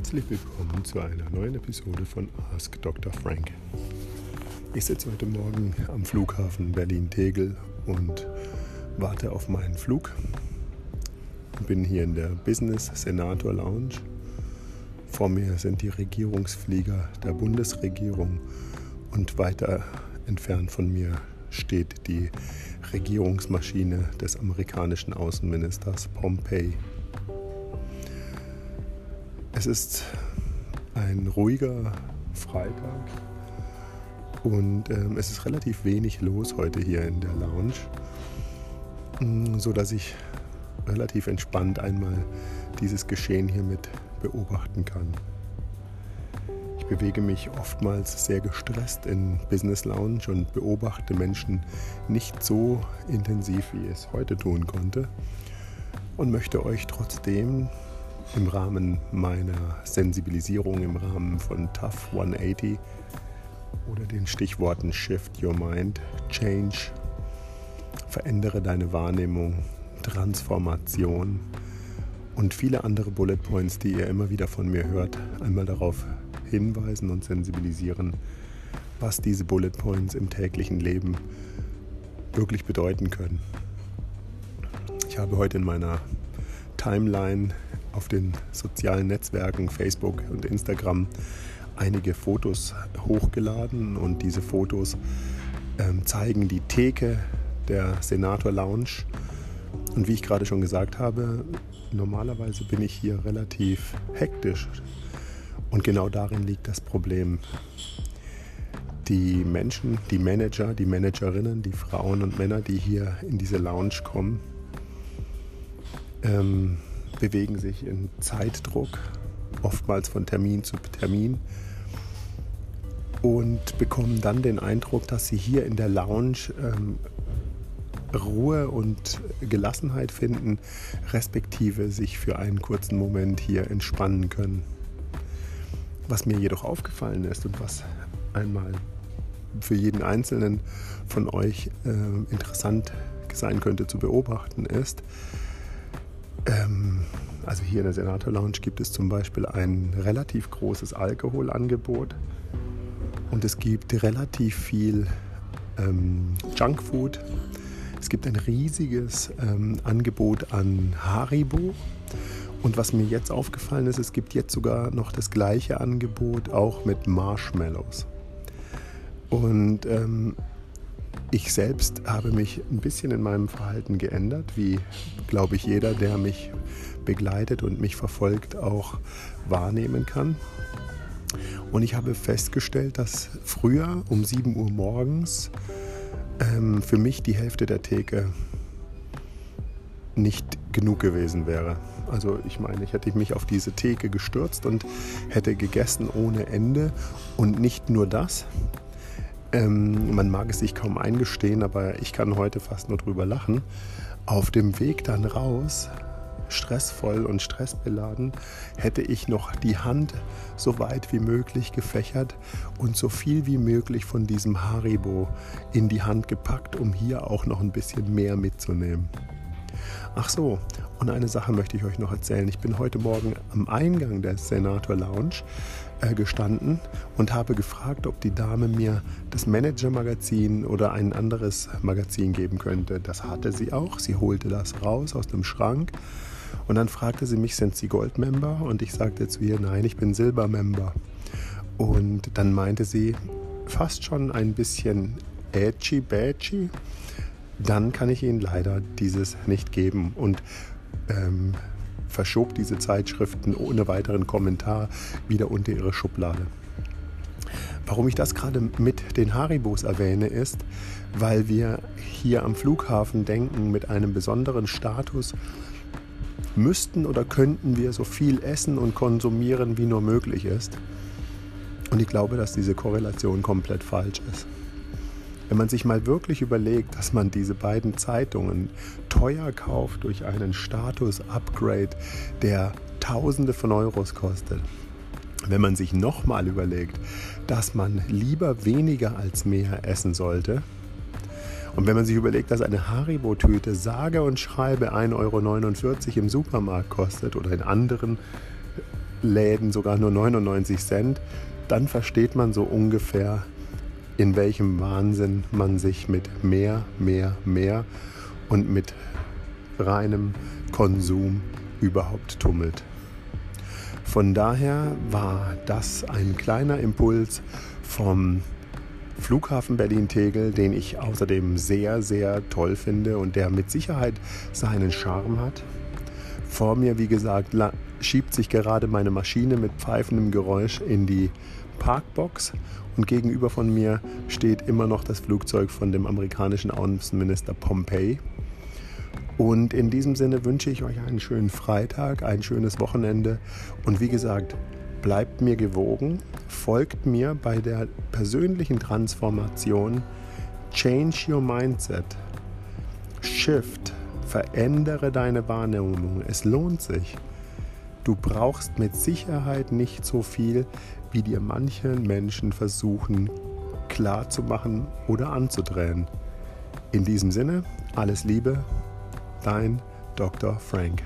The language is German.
Herzlich willkommen zu einer neuen Episode von Ask Dr. Frank. Ich sitze heute Morgen am Flughafen Berlin-Tegel und warte auf meinen Flug. Bin hier in der Business Senator Lounge. Vor mir sind die Regierungsflieger der Bundesregierung und weiter entfernt von mir steht die Regierungsmaschine des amerikanischen Außenministers Pompey. Es ist ein ruhiger Freitag und ähm, es ist relativ wenig los heute hier in der Lounge, mm, so dass ich relativ entspannt einmal dieses Geschehen hier mit beobachten kann. Ich bewege mich oftmals sehr gestresst in Business Lounge und beobachte Menschen nicht so intensiv, wie ich es heute tun konnte und möchte euch trotzdem im Rahmen meiner Sensibilisierung, im Rahmen von Tough 180 oder den Stichworten Shift Your Mind, Change, verändere deine Wahrnehmung, Transformation und viele andere Bullet Points, die ihr immer wieder von mir hört, einmal darauf hinweisen und sensibilisieren, was diese Bullet Points im täglichen Leben wirklich bedeuten können. Ich habe heute in meiner Timeline auf den sozialen Netzwerken Facebook und Instagram einige Fotos hochgeladen und diese Fotos ähm, zeigen die Theke der Senator Lounge. Und wie ich gerade schon gesagt habe, normalerweise bin ich hier relativ hektisch und genau darin liegt das Problem. Die Menschen, die Manager, die Managerinnen, die Frauen und Männer, die hier in diese Lounge kommen, ähm, bewegen sich in Zeitdruck, oftmals von Termin zu Termin und bekommen dann den Eindruck, dass sie hier in der Lounge ähm, Ruhe und Gelassenheit finden, respektive sich für einen kurzen Moment hier entspannen können. Was mir jedoch aufgefallen ist und was einmal für jeden Einzelnen von euch äh, interessant sein könnte zu beobachten, ist, ähm, also hier in der Senator Lounge gibt es zum Beispiel ein relativ großes Alkoholangebot und es gibt relativ viel ähm, Junkfood. Es gibt ein riesiges ähm, Angebot an Haribo. Und was mir jetzt aufgefallen ist, es gibt jetzt sogar noch das gleiche Angebot auch mit Marshmallows. Und ähm, ich selbst habe mich ein bisschen in meinem Verhalten geändert, wie glaube ich jeder, der mich begleitet und mich verfolgt, auch wahrnehmen kann. Und ich habe festgestellt, dass früher um 7 Uhr morgens ähm, für mich die Hälfte der Theke nicht genug gewesen wäre. Also ich meine, ich hätte mich auf diese Theke gestürzt und hätte gegessen ohne Ende. Und nicht nur das, ähm, man mag es sich kaum eingestehen, aber ich kann heute fast nur drüber lachen. Auf dem Weg dann raus, stressvoll und stressbeladen, hätte ich noch die Hand so weit wie möglich gefächert und so viel wie möglich von diesem Haribo in die Hand gepackt, um hier auch noch ein bisschen mehr mitzunehmen. Ach so, und eine Sache möchte ich euch noch erzählen. Ich bin heute Morgen am Eingang der Senator Lounge äh, gestanden und habe gefragt, ob die Dame mir das Manager-Magazin oder ein anderes Magazin geben könnte. Das hatte sie auch. Sie holte das raus aus dem Schrank und dann fragte sie mich, sind Sie Gold-Member? Und ich sagte zu ihr, nein, ich bin Silber-Member. Und dann meinte sie, fast schon ein bisschen edgy-badgy, dann kann ich Ihnen leider dieses nicht geben. Und ähm, verschob diese Zeitschriften ohne weiteren Kommentar wieder unter ihre Schublade. Warum ich das gerade mit den Haribos erwähne, ist, weil wir hier am Flughafen denken, mit einem besonderen Status müssten oder könnten wir so viel essen und konsumieren, wie nur möglich ist. Und ich glaube, dass diese Korrelation komplett falsch ist. Wenn man sich mal wirklich überlegt, dass man diese beiden Zeitungen teuer kauft durch einen Status-Upgrade, der Tausende von Euros kostet, wenn man sich nochmal überlegt, dass man lieber weniger als mehr essen sollte, und wenn man sich überlegt, dass eine Haribo-Tüte sage und schreibe 1,49 Euro im Supermarkt kostet oder in anderen Läden sogar nur 99 Cent, dann versteht man so ungefähr, in welchem Wahnsinn man sich mit mehr, mehr, mehr und mit reinem Konsum überhaupt tummelt. Von daher war das ein kleiner Impuls vom Flughafen Berlin-Tegel, den ich außerdem sehr, sehr toll finde und der mit Sicherheit seinen Charme hat. Vor mir, wie gesagt, schiebt sich gerade meine Maschine mit pfeifendem Geräusch in die Parkbox und gegenüber von mir steht immer noch das Flugzeug von dem amerikanischen Außenminister Pompey. Und in diesem Sinne wünsche ich euch einen schönen Freitag, ein schönes Wochenende. Und wie gesagt, bleibt mir gewogen, folgt mir bei der persönlichen Transformation, change your mindset, shift, verändere deine Wahrnehmung, es lohnt sich. Du brauchst mit Sicherheit nicht so viel, wie dir manche Menschen versuchen klarzumachen oder anzudrehen. In diesem Sinne, alles Liebe, dein Dr. Frank.